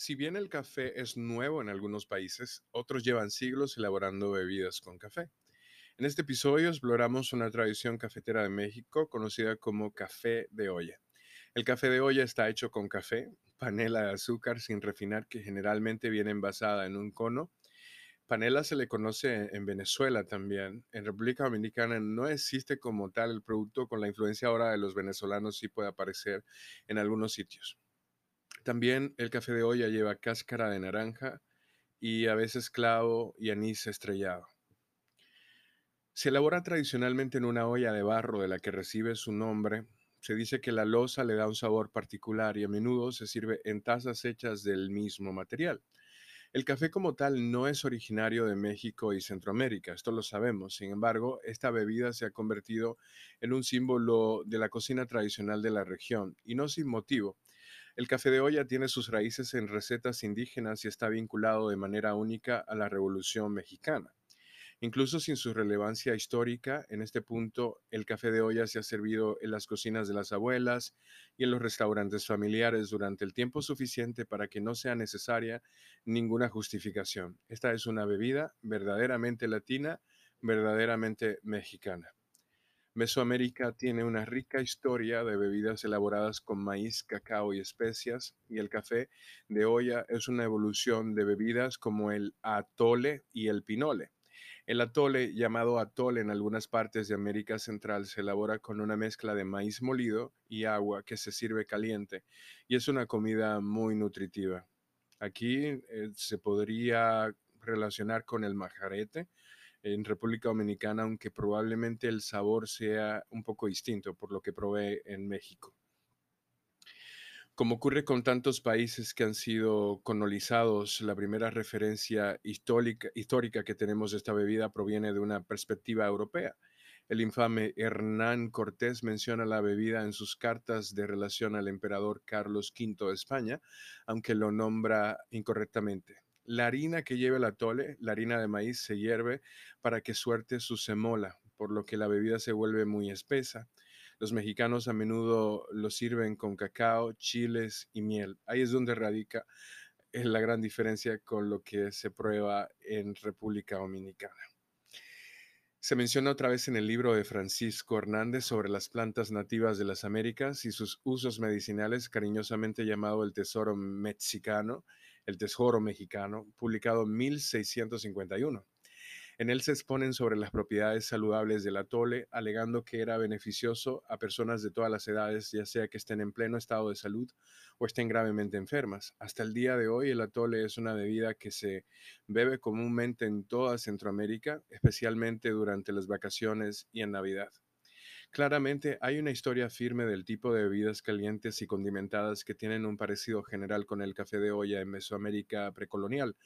Si bien el café es nuevo en algunos países, otros llevan siglos elaborando bebidas con café. En este episodio exploramos una tradición cafetera de México conocida como café de olla. El café de olla está hecho con café, panela de azúcar sin refinar que generalmente viene envasada en un cono. Panela se le conoce en Venezuela también. En República Dominicana no existe como tal el producto con la influencia ahora de los venezolanos sí puede aparecer en algunos sitios. También el café de olla lleva cáscara de naranja y a veces clavo y anís estrellado. Se elabora tradicionalmente en una olla de barro de la que recibe su nombre. Se dice que la loza le da un sabor particular y a menudo se sirve en tazas hechas del mismo material. El café como tal no es originario de México y Centroamérica, esto lo sabemos. Sin embargo, esta bebida se ha convertido en un símbolo de la cocina tradicional de la región y no sin motivo. El café de olla tiene sus raíces en recetas indígenas y está vinculado de manera única a la Revolución Mexicana. Incluso sin su relevancia histórica, en este punto el café de olla se ha servido en las cocinas de las abuelas y en los restaurantes familiares durante el tiempo suficiente para que no sea necesaria ninguna justificación. Esta es una bebida verdaderamente latina, verdaderamente mexicana. Mesoamérica tiene una rica historia de bebidas elaboradas con maíz, cacao y especias, y el café de olla es una evolución de bebidas como el atole y el pinole. El atole, llamado atole en algunas partes de América Central, se elabora con una mezcla de maíz molido y agua que se sirve caliente y es una comida muy nutritiva. Aquí eh, se podría relacionar con el majarete, en República Dominicana, aunque probablemente el sabor sea un poco distinto por lo que probé en México. Como ocurre con tantos países que han sido colonizados, la primera referencia histórica, histórica que tenemos de esta bebida proviene de una perspectiva europea. El infame Hernán Cortés menciona la bebida en sus cartas de relación al emperador Carlos V de España, aunque lo nombra incorrectamente. La harina que lleva el atole, la harina de maíz, se hierve para que suerte su semola, por lo que la bebida se vuelve muy espesa. Los mexicanos a menudo lo sirven con cacao, chiles y miel. Ahí es donde radica eh, la gran diferencia con lo que se prueba en República Dominicana. Se menciona otra vez en el libro de Francisco Hernández sobre las plantas nativas de las Américas y sus usos medicinales, cariñosamente llamado el tesoro mexicano, el Tesoro Mexicano, publicado en 1651. En él se exponen sobre las propiedades saludables del atole, alegando que era beneficioso a personas de todas las edades, ya sea que estén en pleno estado de salud o estén gravemente enfermas. Hasta el día de hoy el atole es una bebida que se bebe comúnmente en toda Centroamérica, especialmente durante las vacaciones y en Navidad. Claramente hay una historia firme del tipo de bebidas calientes y condimentadas que tienen un parecido general con el café de olla en Mesoamérica precolonial.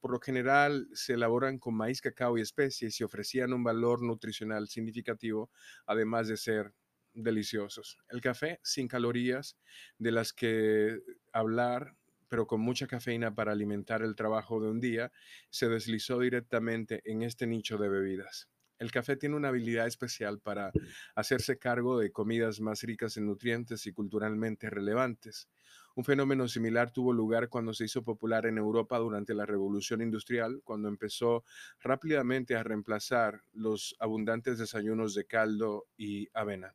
Por lo general se elaboran con maíz, cacao y especies y ofrecían un valor nutricional significativo, además de ser deliciosos. El café sin calorías, de las que hablar pero con mucha cafeína para alimentar el trabajo de un día, se deslizó directamente en este nicho de bebidas. El café tiene una habilidad especial para hacerse cargo de comidas más ricas en nutrientes y culturalmente relevantes. Un fenómeno similar tuvo lugar cuando se hizo popular en Europa durante la Revolución Industrial, cuando empezó rápidamente a reemplazar los abundantes desayunos de caldo y avena.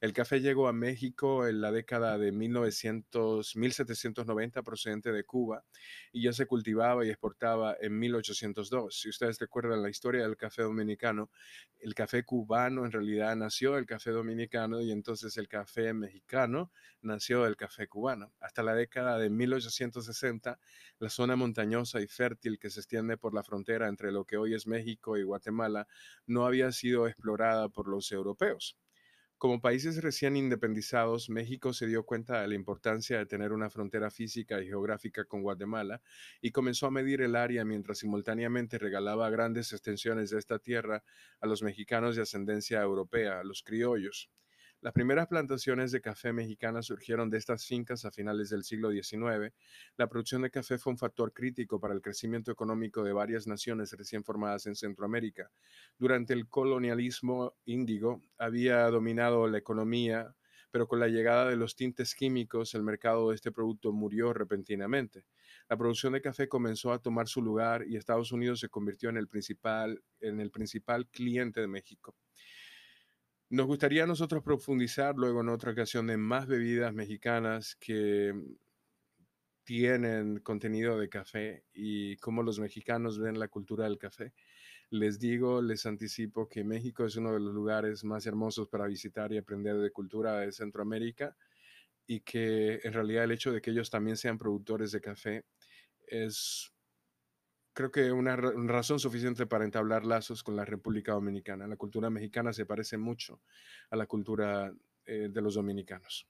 El café llegó a México en la década de 1900, 1790 procedente de Cuba y ya se cultivaba y exportaba en 1802. Si ustedes recuerdan la historia del café dominicano, el café cubano en realidad nació del café dominicano y entonces el café mexicano nació del café cubano. Hasta la década de 1860, la zona montañosa y fértil que se extiende por la frontera entre lo que hoy es México y Guatemala no había sido explorada por los europeos. Como países recién independizados, México se dio cuenta de la importancia de tener una frontera física y geográfica con Guatemala y comenzó a medir el área mientras simultáneamente regalaba grandes extensiones de esta tierra a los mexicanos de ascendencia europea, a los criollos. Las primeras plantaciones de café mexicana surgieron de estas fincas a finales del siglo XIX. La producción de café fue un factor crítico para el crecimiento económico de varias naciones recién formadas en Centroamérica. Durante el colonialismo índigo había dominado la economía pero con la llegada de los tintes químicos, el mercado de este producto murió repentinamente. La producción de café comenzó a tomar su lugar y Estados Unidos se convirtió en el principal, en el principal cliente de México. Nos gustaría a nosotros profundizar luego en otra ocasión de más bebidas mexicanas que tienen contenido de café y cómo los mexicanos ven la cultura del café. Les digo, les anticipo que México es uno de los lugares más hermosos para visitar y aprender de cultura de Centroamérica y que en realidad el hecho de que ellos también sean productores de café es creo que una razón suficiente para entablar lazos con la República Dominicana. La cultura mexicana se parece mucho a la cultura eh, de los dominicanos.